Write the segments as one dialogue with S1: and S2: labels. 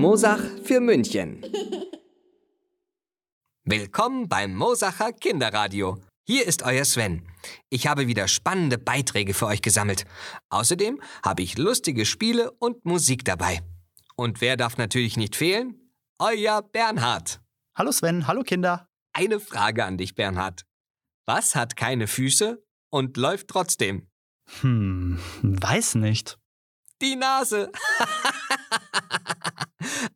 S1: Mosach für München. Willkommen beim Mosacher Kinderradio. Hier ist euer Sven. Ich habe wieder spannende Beiträge für euch gesammelt. Außerdem habe ich lustige Spiele und Musik dabei. Und wer darf natürlich nicht fehlen? Euer Bernhard.
S2: Hallo Sven, hallo Kinder.
S1: Eine Frage an dich, Bernhard. Was hat keine Füße und läuft trotzdem?
S2: Hm, weiß nicht.
S1: Die Nase.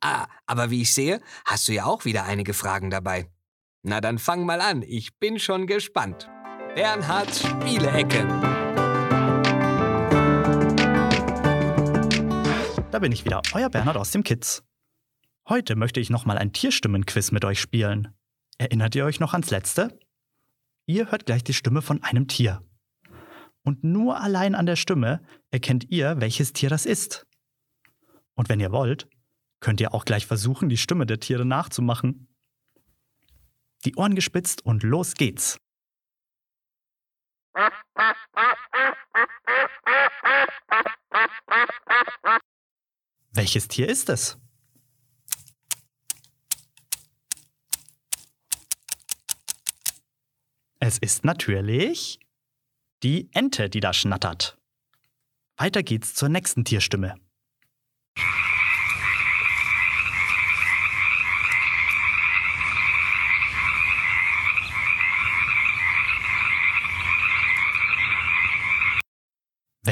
S1: ah, aber wie ich sehe, hast du ja auch wieder einige Fragen dabei. Na dann fang mal an, ich bin schon gespannt. Bernhards Spielecke.
S2: Da bin ich wieder, euer Bernhard aus dem Kids. Heute möchte ich nochmal ein Tierstimmenquiz mit euch spielen. Erinnert ihr euch noch ans letzte? Ihr hört gleich die Stimme von einem Tier. Und nur allein an der Stimme erkennt ihr, welches Tier das ist. Und wenn ihr wollt, könnt ihr auch gleich versuchen, die Stimme der Tiere nachzumachen. Die Ohren gespitzt und los geht's. Welches Tier ist es? Es ist natürlich die Ente, die da schnattert. Weiter geht's zur nächsten Tierstimme.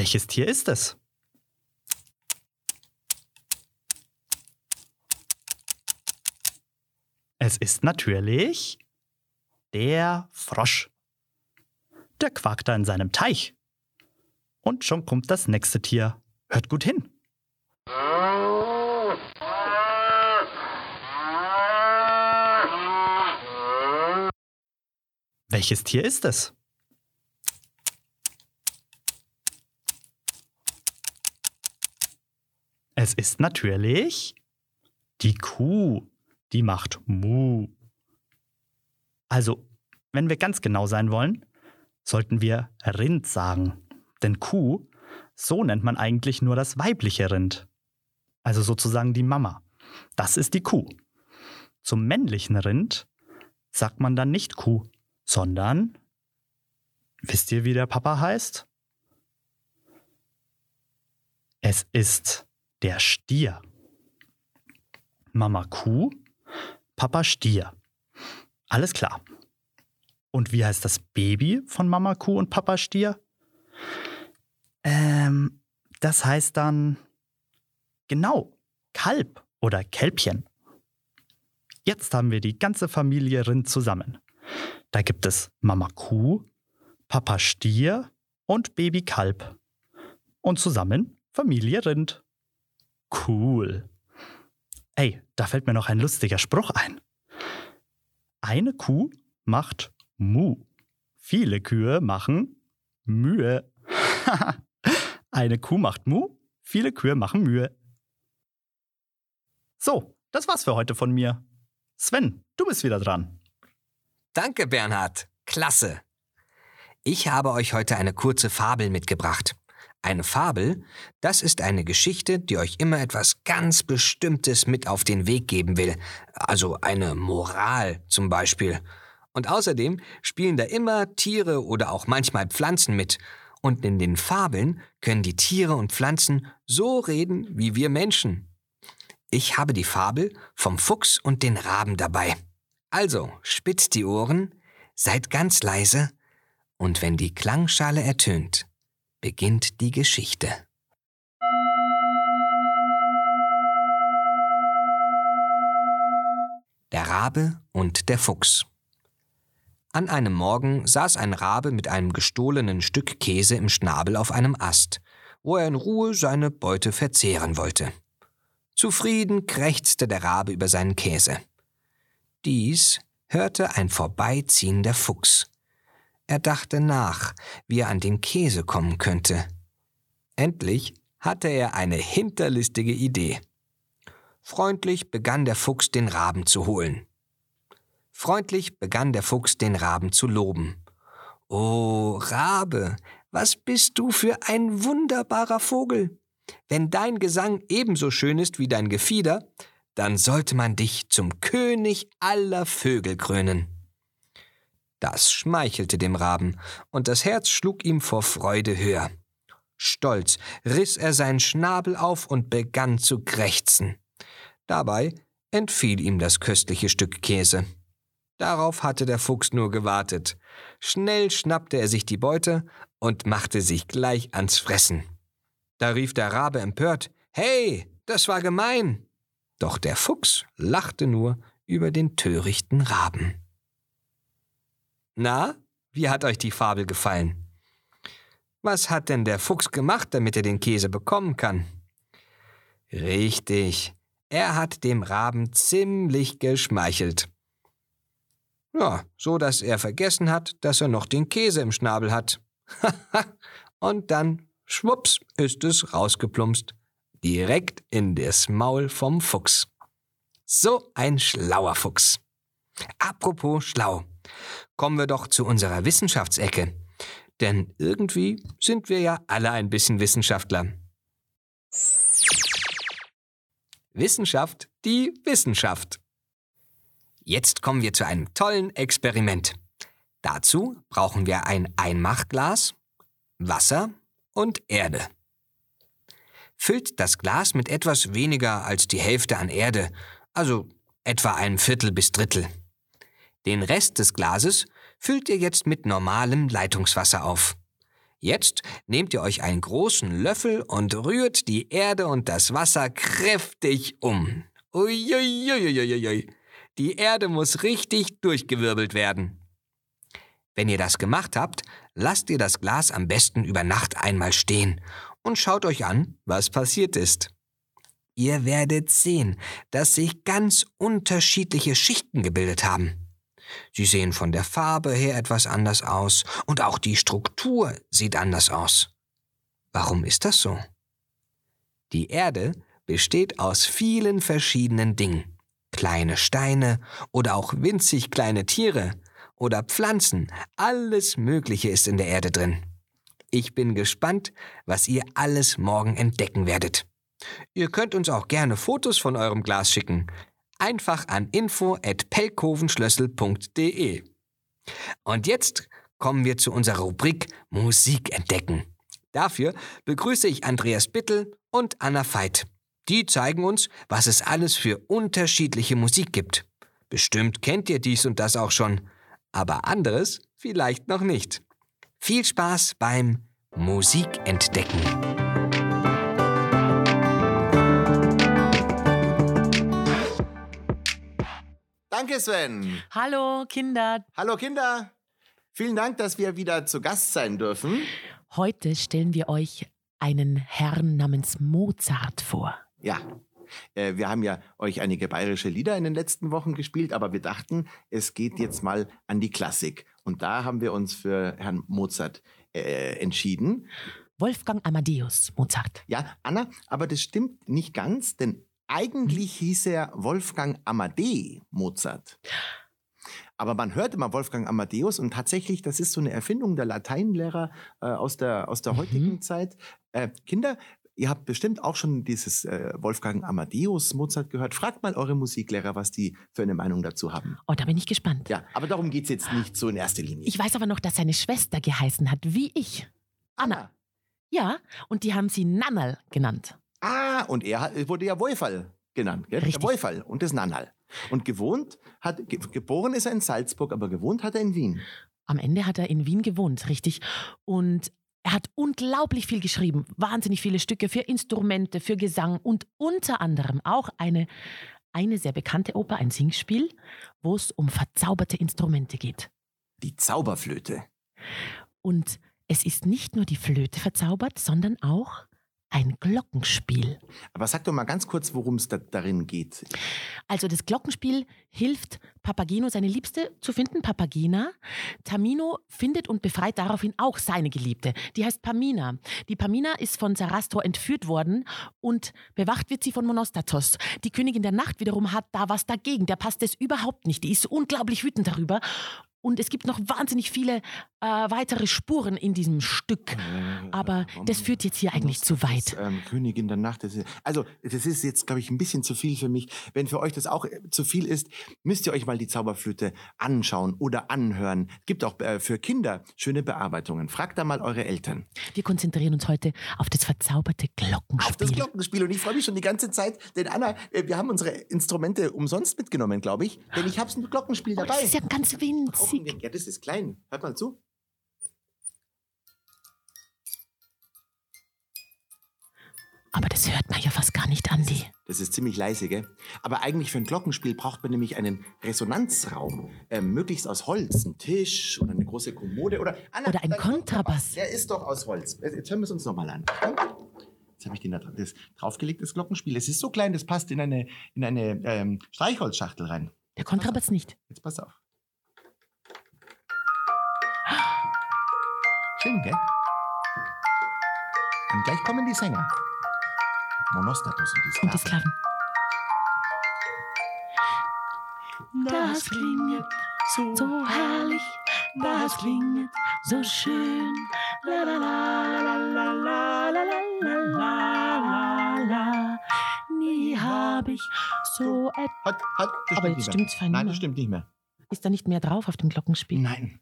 S2: Welches Tier ist es? Es ist natürlich der Frosch. Der quakt da in seinem Teich. Und schon kommt das nächste Tier. Hört gut hin. Welches Tier ist es? Es ist natürlich die Kuh. Die macht Mu. Also, wenn wir ganz genau sein wollen, sollten wir Rind sagen. Denn Kuh, so nennt man eigentlich nur das weibliche Rind. Also sozusagen die Mama. Das ist die Kuh. Zum männlichen Rind sagt man dann nicht Kuh, sondern, wisst ihr, wie der Papa heißt? Es ist der Stier. Mama Kuh, Papa Stier. Alles klar. Und wie heißt das Baby von Mama Kuh und Papa Stier? Ähm, das heißt dann genau Kalb oder Kälbchen. Jetzt haben wir die ganze Familie Rind zusammen. Da gibt es Mama Kuh, Papa Stier und Baby Kalb. Und zusammen Familie Rind. Cool. Ey, da fällt mir noch ein lustiger Spruch ein. Eine Kuh macht Mu. Viele Kühe machen Mühe. Eine Kuh macht Mu, viele Kühe machen Mühe. So, das war's für heute von mir. Sven, du bist wieder dran.
S1: Danke, Bernhard. Klasse. Ich habe euch heute eine kurze Fabel mitgebracht. Eine Fabel, das ist eine Geschichte, die euch immer etwas ganz Bestimmtes mit auf den Weg geben will. Also eine Moral zum Beispiel. Und außerdem spielen da immer Tiere oder auch manchmal Pflanzen mit. Und in den Fabeln können die Tiere und Pflanzen so reden wie wir Menschen. Ich habe die Fabel vom Fuchs und den Raben dabei. Also spitzt die Ohren, seid ganz leise, und wenn die Klangschale ertönt, beginnt die Geschichte. Der Rabe und der Fuchs. An einem Morgen saß ein Rabe mit einem gestohlenen Stück Käse im Schnabel auf einem Ast wo er in Ruhe seine Beute verzehren wollte. Zufrieden krächzte der Rabe über seinen Käse. Dies hörte ein vorbeiziehender Fuchs. Er dachte nach, wie er an den Käse kommen könnte. Endlich hatte er eine hinterlistige Idee. Freundlich begann der Fuchs den Raben zu holen. Freundlich begann der Fuchs den Raben zu loben. O Rabe, was bist du für ein wunderbarer Vogel. Wenn dein Gesang ebenso schön ist wie dein Gefieder, dann sollte man dich zum König aller Vögel krönen. Das schmeichelte dem Raben, und das Herz schlug ihm vor Freude höher. Stolz riss er seinen Schnabel auf und begann zu krächzen. Dabei entfiel ihm das köstliche Stück Käse. Darauf hatte der Fuchs nur gewartet. Schnell schnappte er sich die Beute und machte sich gleich ans Fressen. Da rief der Rabe empört Hey, das war gemein. Doch der Fuchs lachte nur über den törichten Raben. Na, wie hat euch die Fabel gefallen? Was hat denn der Fuchs gemacht, damit er den Käse bekommen kann? Richtig, er hat dem Raben ziemlich geschmeichelt. Ja, so dass er vergessen hat, dass er noch den Käse im Schnabel hat. Und dann, schwupps, ist es rausgeplumpst. Direkt in das Maul vom Fuchs. So ein schlauer Fuchs. Apropos schlau. Kommen wir doch zu unserer Wissenschaftsecke. Denn irgendwie sind wir ja alle ein bisschen Wissenschaftler. Wissenschaft, die Wissenschaft. Jetzt kommen wir zu einem tollen Experiment. Dazu brauchen wir ein Einmachglas, Wasser und Erde. Füllt das Glas mit etwas weniger als die Hälfte an Erde, also etwa ein Viertel bis Drittel. Den Rest des Glases füllt ihr jetzt mit normalem Leitungswasser auf. Jetzt nehmt ihr euch einen großen Löffel und rührt die Erde und das Wasser kräftig um. Uiuiuiuiui. Die Erde muss richtig durchgewirbelt werden. Wenn ihr das gemacht habt, lasst ihr das Glas am besten über Nacht einmal stehen und schaut euch an, was passiert ist. Ihr werdet sehen, dass sich ganz unterschiedliche Schichten gebildet haben. Sie sehen von der Farbe her etwas anders aus und auch die Struktur sieht anders aus. Warum ist das so? Die Erde besteht aus vielen verschiedenen Dingen. Kleine Steine oder auch winzig kleine Tiere oder Pflanzen, alles Mögliche ist in der Erde drin. Ich bin gespannt, was ihr alles morgen entdecken werdet. Ihr könnt uns auch gerne Fotos von eurem Glas schicken einfach an info@pelkovenschlössel.de. Und jetzt kommen wir zu unserer Rubrik Musik entdecken. Dafür begrüße ich Andreas Bittel und Anna Veit. Die zeigen uns, was es alles für unterschiedliche Musik gibt. Bestimmt kennt ihr dies und das auch schon, aber anderes vielleicht noch nicht. Viel Spaß beim Musik
S3: Danke, Sven.
S4: Hallo Kinder.
S3: Hallo, Kinder. Vielen Dank, dass wir wieder zu Gast sein dürfen.
S4: Heute stellen wir euch einen Herrn namens Mozart vor.
S3: Ja, äh, wir haben ja euch einige bayerische Lieder in den letzten Wochen gespielt, aber wir dachten, es geht jetzt mal an die Klassik. Und da haben wir uns für Herrn Mozart äh, entschieden.
S4: Wolfgang Amadeus Mozart.
S3: Ja, Anna, aber das stimmt nicht ganz, denn eigentlich hieß er Wolfgang Amadee Mozart. Aber man hört immer Wolfgang Amadeus und tatsächlich, das ist so eine Erfindung der Lateinlehrer äh, aus der, aus der
S4: Mhm.
S3: heutigen Zeit. Äh, Kinder, ihr habt bestimmt auch schon dieses äh, Wolfgang Amadeus Mozart gehört. Fragt mal eure Musiklehrer, was die für eine Meinung dazu haben.
S4: Oh, da bin ich gespannt.
S3: Ja, aber darum geht es jetzt nicht so in erster Linie.
S4: Ich weiß aber noch, dass seine Schwester geheißen hat, wie ich. Anna. Ja, und die haben sie Nannal genannt.
S3: Ah, und er hat, wurde ja Wolfall genannt, gell?
S4: Richtig.
S3: Der Wolfall und das Nannal. Und gewohnt hat, ge geboren ist er in Salzburg, aber gewohnt hat er in Wien.
S4: Am Ende hat er in Wien gewohnt, richtig. Und er hat unglaublich viel geschrieben. Wahnsinnig viele Stücke für Instrumente, für Gesang und unter anderem auch eine, eine sehr bekannte Oper, ein Singspiel, wo es um verzauberte Instrumente geht.
S3: Die Zauberflöte.
S4: Und es ist nicht nur die Flöte verzaubert, sondern auch ein Glockenspiel.
S3: Aber sag doch mal ganz kurz, worum es da, darin geht.
S4: Also das Glockenspiel hilft Papageno, seine Liebste zu finden, Papagena. Tamino findet und befreit daraufhin auch seine Geliebte. Die heißt Pamina. Die Pamina ist von Sarastro entführt worden und bewacht wird sie von Monostatos. Die Königin der Nacht wiederum hat da was dagegen. Der passt es überhaupt nicht. Die ist unglaublich wütend darüber. Und es gibt noch wahnsinnig viele äh, weitere Spuren in diesem Stück. Aber das führt jetzt hier eigentlich zu weit.
S3: Ähm, Königin der Nacht. Das ist, also, das ist jetzt, glaube ich, ein bisschen zu viel für mich. Wenn für euch das auch äh, zu viel ist, müsst ihr euch mal die Zauberflöte anschauen oder anhören. Gibt auch äh, für Kinder schöne Bearbeitungen. Fragt da mal eure Eltern.
S4: Wir konzentrieren uns heute auf das verzauberte Glockenspiel.
S3: Auf das Glockenspiel. Und ich freue mich schon die ganze Zeit, denn Anna, äh, wir haben unsere Instrumente umsonst mitgenommen, glaube ich. Denn ich habe ein Glockenspiel
S4: Oh,
S3: dabei.
S4: das ist ja ganz winzig.
S3: Wir- Ja, das ist klein. Hört mal zu.
S4: Aber das hört man ja fast gar nicht, Andi.
S3: Das ist ziemlich leise, gell? Aber eigentlich für ein Glockenspiel braucht man nämlich einen Resonanzraum. Ähm, möglichst aus Holz. Ein Tisch oder eine große Kommode oder... Anna,
S4: Oder ein Kontrabass.
S3: Der ist doch aus Holz. Jetzt hören wir es uns nochmal an. Jetzt habe ich den da das draufgelegt, das Glockenspiel. Es ist so klein, das passt in eine, in eine ähm, Streichholzschachtel rein.
S4: Der Kontrabass nicht.
S3: Jetzt pass auf. Schön, gell? Und gleich kommen die Sänger. Monostatos und die
S4: Und die
S3: Sklaven.
S4: Sklaven. Das klingt so herrlich, das klingt so schön. La la la la la la la la la la la. Nie hab ich so etwas.
S3: Halt, halt, das
S4: Aber jetzt
S3: nicht mehr.
S4: stimmt's fein
S3: Nein, das stimmt nicht mehr.
S4: Ist da nicht mehr drauf auf dem Glockenspiel?
S3: Nein.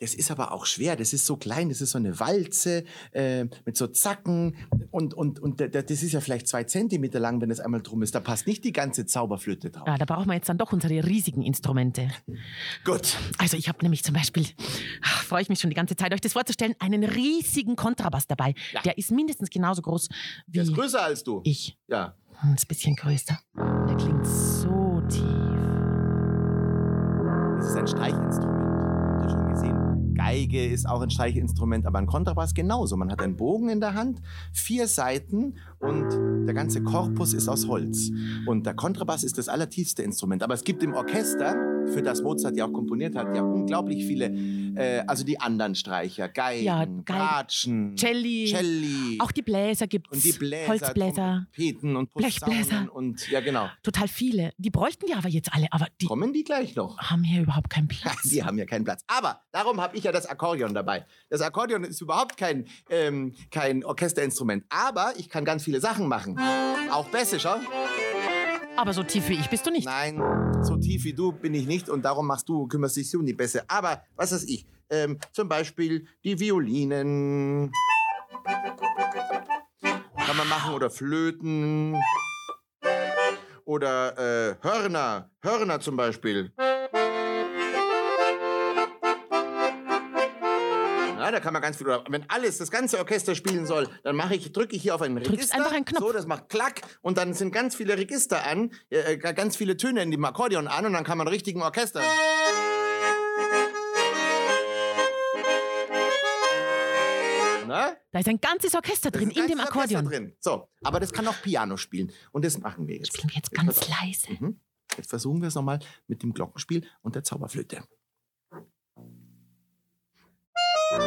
S3: Das ist aber auch schwer. Das ist so klein. Das ist so eine Walze äh, mit so Zacken. Und, und, und da- da- das ist ja vielleicht zwei Zentimeter lang, wenn es einmal drum ist. Da passt nicht die ganze Zauberflöte drauf.
S4: Ja, da brauchen wir jetzt dann doch unsere riesigen Instrumente.
S3: Gut.
S4: Also ich habe nämlich zum Beispiel, ach, freue ich mich schon die ganze Zeit, euch das vorzustellen, einen riesigen Kontrabass dabei.
S3: Ja.
S4: Der ist mindestens genauso groß
S3: Der ist
S4: wie
S3: größer als du.
S4: ich.
S3: Ja.
S4: Ein bisschen größer. Der klingt so tief.
S3: Das ist ein Streichinstrument. Geige ist auch ein Streichinstrument, aber ein Kontrabass genauso. Man hat einen Bogen in der Hand, vier Seiten und der ganze Korpus ist aus Holz. Und der Kontrabass ist das allertiefste Instrument. Aber es gibt im Orchester, für das Mozart ja auch komponiert hat, ja unglaublich viele, äh, also die anderen Streicher, Geigen,
S4: Ja, Geigen,
S3: Bratschen,
S4: Celli,
S3: Celli
S4: Auch die Bläser gibt's.
S3: und die Bläser,
S4: Holzbläser.
S3: Trompeten und
S4: Blechbläser.
S3: Und ja genau.
S4: Total viele. Die bräuchten wir aber jetzt alle, aber die
S3: Kommen die gleich noch?
S4: haben hier überhaupt keinen Platz.
S3: Die haben ja keinen Platz. Aber darum habe ich ja das Akkordeon dabei. Das Akkordeon ist überhaupt kein, ähm, kein Orchesterinstrument. Aber ich kann ganz viele Sachen machen. Auch Bässe, schau.
S4: Aber so tief wie ich bist du nicht.
S3: Nein, so tief wie du bin ich nicht und darum machst du, kümmerst dich um die Bässe. Aber was weiß ich? Ähm, zum Beispiel die Violinen. Kann man machen oder Flöten. Oder äh, Hörner. Hörner zum Beispiel. Da kann man ganz viel. Oder wenn alles, das ganze Orchester spielen soll, dann mache ich, drücke ich hier auf ein
S4: Drückst
S3: Register.
S4: einfach einen Knopf.
S3: So, das macht Klack und dann sind ganz viele Register an, äh, äh, ganz viele Töne in dem Akkordeon an und dann kann man richtigen Orchester. Na?
S4: Da ist ein ganzes Orchester drin in dem
S3: ganzes Orchester
S4: Akkordeon.
S3: Drin. So, aber das kann auch Piano spielen und das machen wir jetzt.
S4: Spielen wir jetzt
S3: pass
S4: ganz leise.
S3: Mhm. Jetzt versuchen wir es nochmal mit dem Glockenspiel und der Zauberflöte.
S4: Das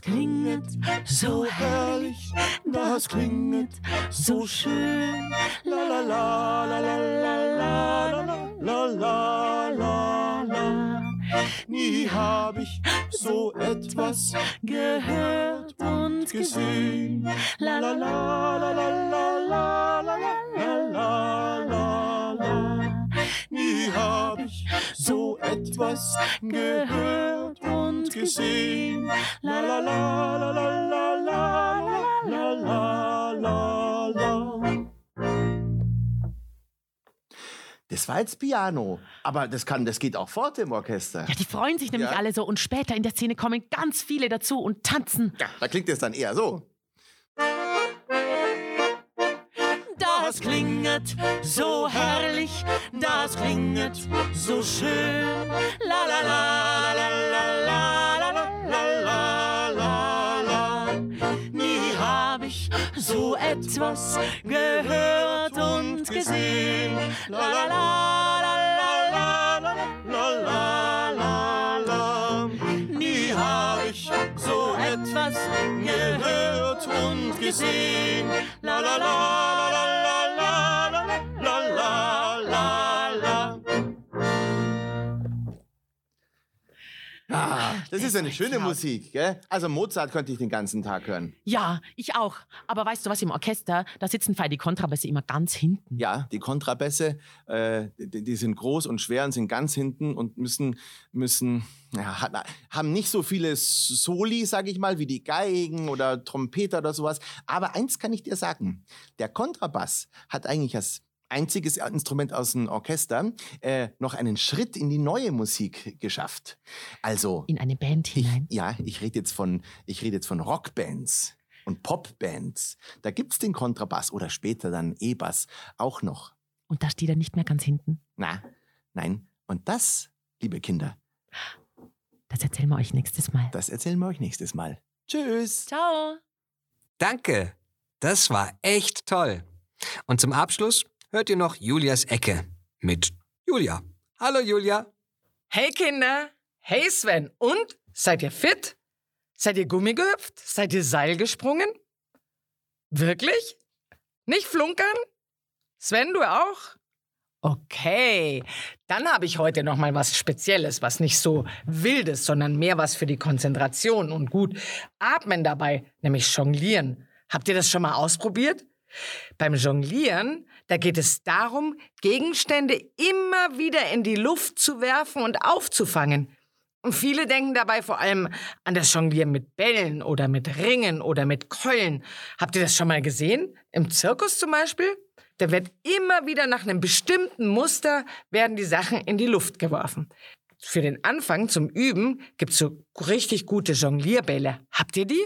S4: klingt so herrlich, das klingt so schön. La la la la la la la la la la.
S3: Nie hab ich so etwas
S4: gehört und gesehen.
S3: La la la la la la la la la la la la. Nie hab ich so etwas gehört und gesehen. La la la la la la la la la la Das war jetzt Piano, aber das kann, das geht auch fort im Orchester.
S4: Ja, die freuen sich nämlich
S3: Ja.
S4: alle so und später in der Szene kommen ganz viele dazu und tanzen.
S3: Ja, da klingt es dann eher so.
S4: Das
S5: klinget so herrlich, das klinget so schön. La la la la la la la la la la. Nie hab ich so etwas gehört und gesehen. La la la la la la la la la. Nie hab ich so etwas gehört und gesehen. La la la la la
S3: das ist eine schöne. Musik, gell? Also Mozart könnte ich den ganzen Tag hören.
S4: Ja, ich auch. Aber weißt du was, im Orchester, da sitzen die Kontrabässe immer ganz hinten.
S3: Ja, die Kontrabässe, äh, die, die sind groß und schwer und sind ganz hinten und müssen, müssen ja, haben nicht so viele Soli, sage ich mal, wie die Geigen oder Trompeter oder sowas. Aber eins kann ich dir sagen, der Kontrabass hat eigentlich als einziges Instrument aus dem Orchester äh, noch einen Schritt in die neue Musik geschafft. Also
S4: In eine Band
S3: ich,
S4: hinein.
S3: ja, ich rede jetzt von, ich rede jetzt von Rockbands und Popbands. Da gibt's den Kontrabass oder später dann E-Bass auch noch.
S4: Und da steht er nicht mehr ganz hinten.
S3: Na, nein. Und das, liebe Kinder,
S4: Das erzählen wir euch nächstes Mal.
S3: das erzählen wir euch nächstes Mal. Tschüss.
S4: Ciao.
S1: Danke. Das war echt toll. Und zum Abschluss hört ihr noch Julias Ecke mit Julia. Hallo Julia.
S6: Hey Kinder, hey Sven, und? Seid ihr fit? Seid ihr Gummi gehüpft? Seid ihr Seil gesprungen? Wirklich? Nicht flunkern? Sven, du auch? Okay, dann habe ich heute noch mal was Spezielles, was nicht so wildes, sondern mehr was für die Konzentration und gut atmen dabei, nämlich jonglieren. Habt ihr das schon mal ausprobiert? Beim Jonglieren, da geht es darum, Gegenstände immer wieder in die Luft zu werfen und aufzufangen. Und viele denken dabei vor allem an das Jonglieren mit Bällen oder mit Ringen oder mit Keulen. Habt ihr das schon mal gesehen? Im Zirkus zum Beispiel? Da wird immer wieder nach einem bestimmten Muster werden die Sachen in die Luft geworfen. Für den Anfang zum Üben gibt's so richtig gute Jonglierbälle. Habt ihr die?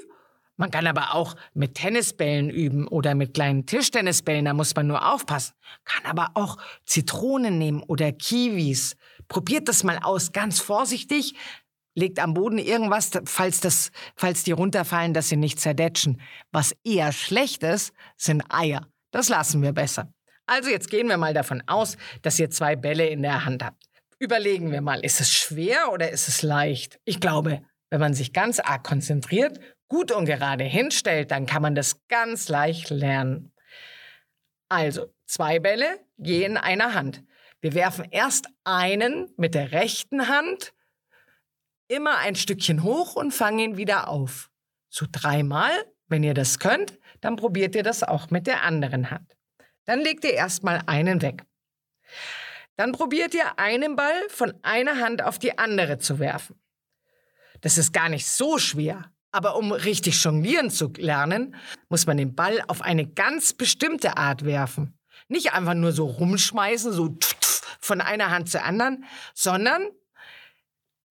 S6: Man kann aber auch mit Tennisbällen üben oder mit kleinen Tischtennisbällen, da muss man nur aufpassen. Kann aber auch Zitronen nehmen oder Kiwis. Probiert das mal aus, ganz vorsichtig. Legt am Boden irgendwas, falls, das, falls die runterfallen, dass sie nicht zerdetschen. Was eher schlecht ist, sind Eier. Das lassen wir besser. Also jetzt gehen wir mal davon aus, dass ihr zwei Bälle in der Hand habt. Überlegen wir mal, ist es schwer oder ist es leicht? Ich glaube, wenn man sich ganz arg konzentriert, gut und gerade hinstellt, dann kann man das ganz leicht lernen. Also, zwei Bälle je in einer Hand. Wir werfen erst einen mit der rechten Hand immer ein Stückchen hoch und fangen ihn wieder auf. So dreimal, wenn ihr das könnt, dann probiert ihr das auch mit der anderen Hand. Dann legt ihr erstmal einen weg. Dann probiert ihr einen Ball von einer Hand auf die andere zu werfen. Das ist gar nicht so schwer. Aber um richtig jonglieren zu lernen, muss man den Ball auf eine ganz bestimmte Art werfen. Nicht einfach nur so rumschmeißen, so von einer Hand zur anderen, sondern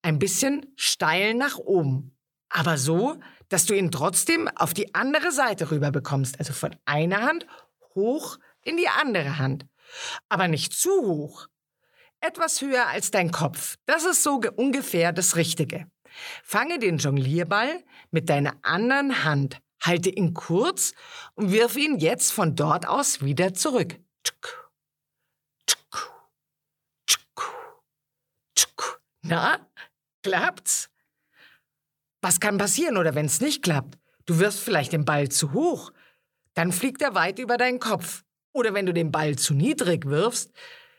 S6: ein bisschen steil nach oben. Aber so, dass du ihn trotzdem auf die andere Seite rüber bekommst. Also von einer Hand hoch in die andere Hand. Aber nicht zu hoch. Etwas höher als dein Kopf. Das ist so ge- ungefähr das Richtige. Fange den Jonglierball mit deiner anderen Hand, halte ihn kurz und wirf ihn jetzt von dort aus wieder zurück. Na, klappt's? Was kann passieren oder wenn es nicht klappt? Du wirfst vielleicht den Ball zu hoch, dann fliegt er weit über deinen Kopf. Oder wenn du den Ball zu niedrig wirfst,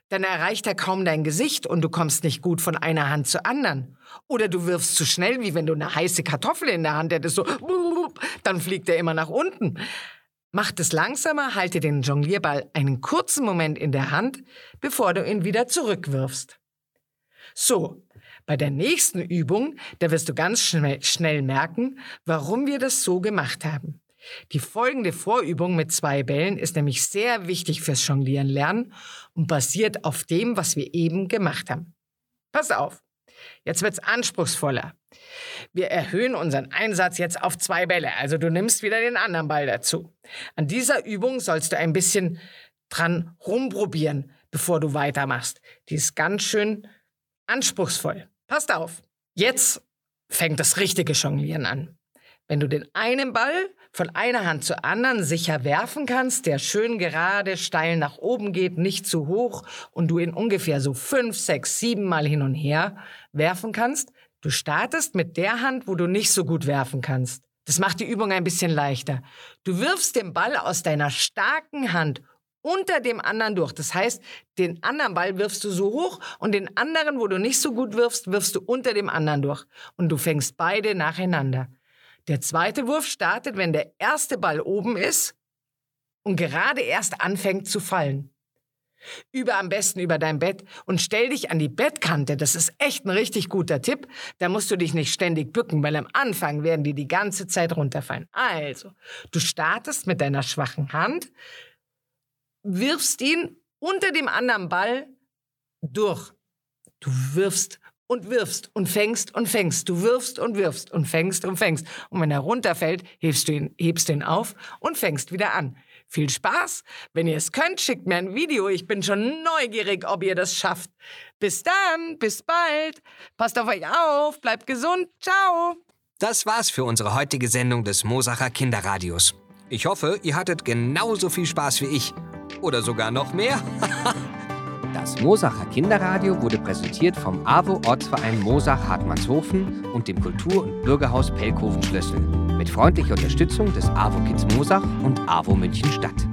S6: dann erreicht er kaum dein Gesicht und du kommst nicht gut von einer Hand zur anderen. Oder du wirfst zu schnell, wie wenn du eine heiße Kartoffel in der Hand hättest, so, dann fliegt er immer nach unten. Mach es langsamer, halte den Jonglierball einen kurzen Moment in der Hand, bevor du ihn wieder zurückwirfst. So, bei der nächsten Übung, da wirst du ganz schnell, schnell merken, warum wir das so gemacht haben. Die folgende Vorübung mit zwei Bällen ist nämlich sehr wichtig fürs Jonglieren lernen und basiert auf dem, was wir eben gemacht haben. Pass auf, jetzt wird's anspruchsvoller. Wir erhöhen unseren Einsatz jetzt auf zwei Bälle, also du nimmst wieder den anderen Ball dazu. An dieser Übung sollst du ein bisschen dran rumprobieren, bevor du weitermachst. Die ist ganz schön anspruchsvoll. Passt auf. Jetzt fängt das richtige Jonglieren an. Wenn du den einen Ball von einer Hand zur anderen sicher werfen kannst, der schön gerade steil nach oben geht, nicht zu hoch und du ihn ungefähr so fünf, sechs, sieben Mal hin und her werfen kannst, du startest mit der Hand, wo du nicht so gut werfen kannst. Das macht die Übung ein bisschen leichter. Du wirfst den Ball aus deiner starken Hand unter dem anderen durch. Das heißt, den anderen Ball wirfst du so hoch und den anderen, wo du nicht so gut wirfst, wirfst du unter dem anderen durch. Und du fängst beide nacheinander. Der zweite Wurf startet, wenn der erste Ball oben ist und gerade erst anfängt zu fallen. Übe am besten über dein Bett und stell dich an die Bettkante. Das ist echt ein richtig guter Tipp. Da musst du dich nicht ständig bücken, weil am Anfang werden die die ganze Zeit runterfallen. Also, du startest mit deiner schwachen Hand, wirfst ihn unter dem anderen Ball durch. Du wirfst und wirfst und fängst und fängst. Du wirfst und wirfst und fängst und fängst. Und wenn er runterfällt, hebst du ihn, hebst ihn auf und fängst wieder an. Viel Spaß. Wenn ihr es könnt, schickt mir ein Video. Ich bin schon neugierig, ob ihr das schafft. Bis dann, bis bald. Passt auf euch auf, bleibt gesund. Ciao.
S1: Das war's für unsere heutige Sendung des Mosacher Kinderradios. Ich hoffe, ihr hattet genauso viel Spaß wie ich. Oder sogar noch mehr. Das Mosacher Kinderradio wurde präsentiert vom AWO Ortsverein Mosach Hartmannshofen und dem Kultur- und Bürgerhaus Pelkhofen Schlössel mit freundlicher Unterstützung des AWO Kids Mosach und AWO München Stadt.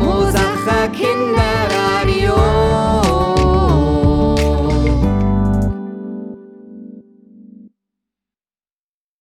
S1: Mosacher Kinder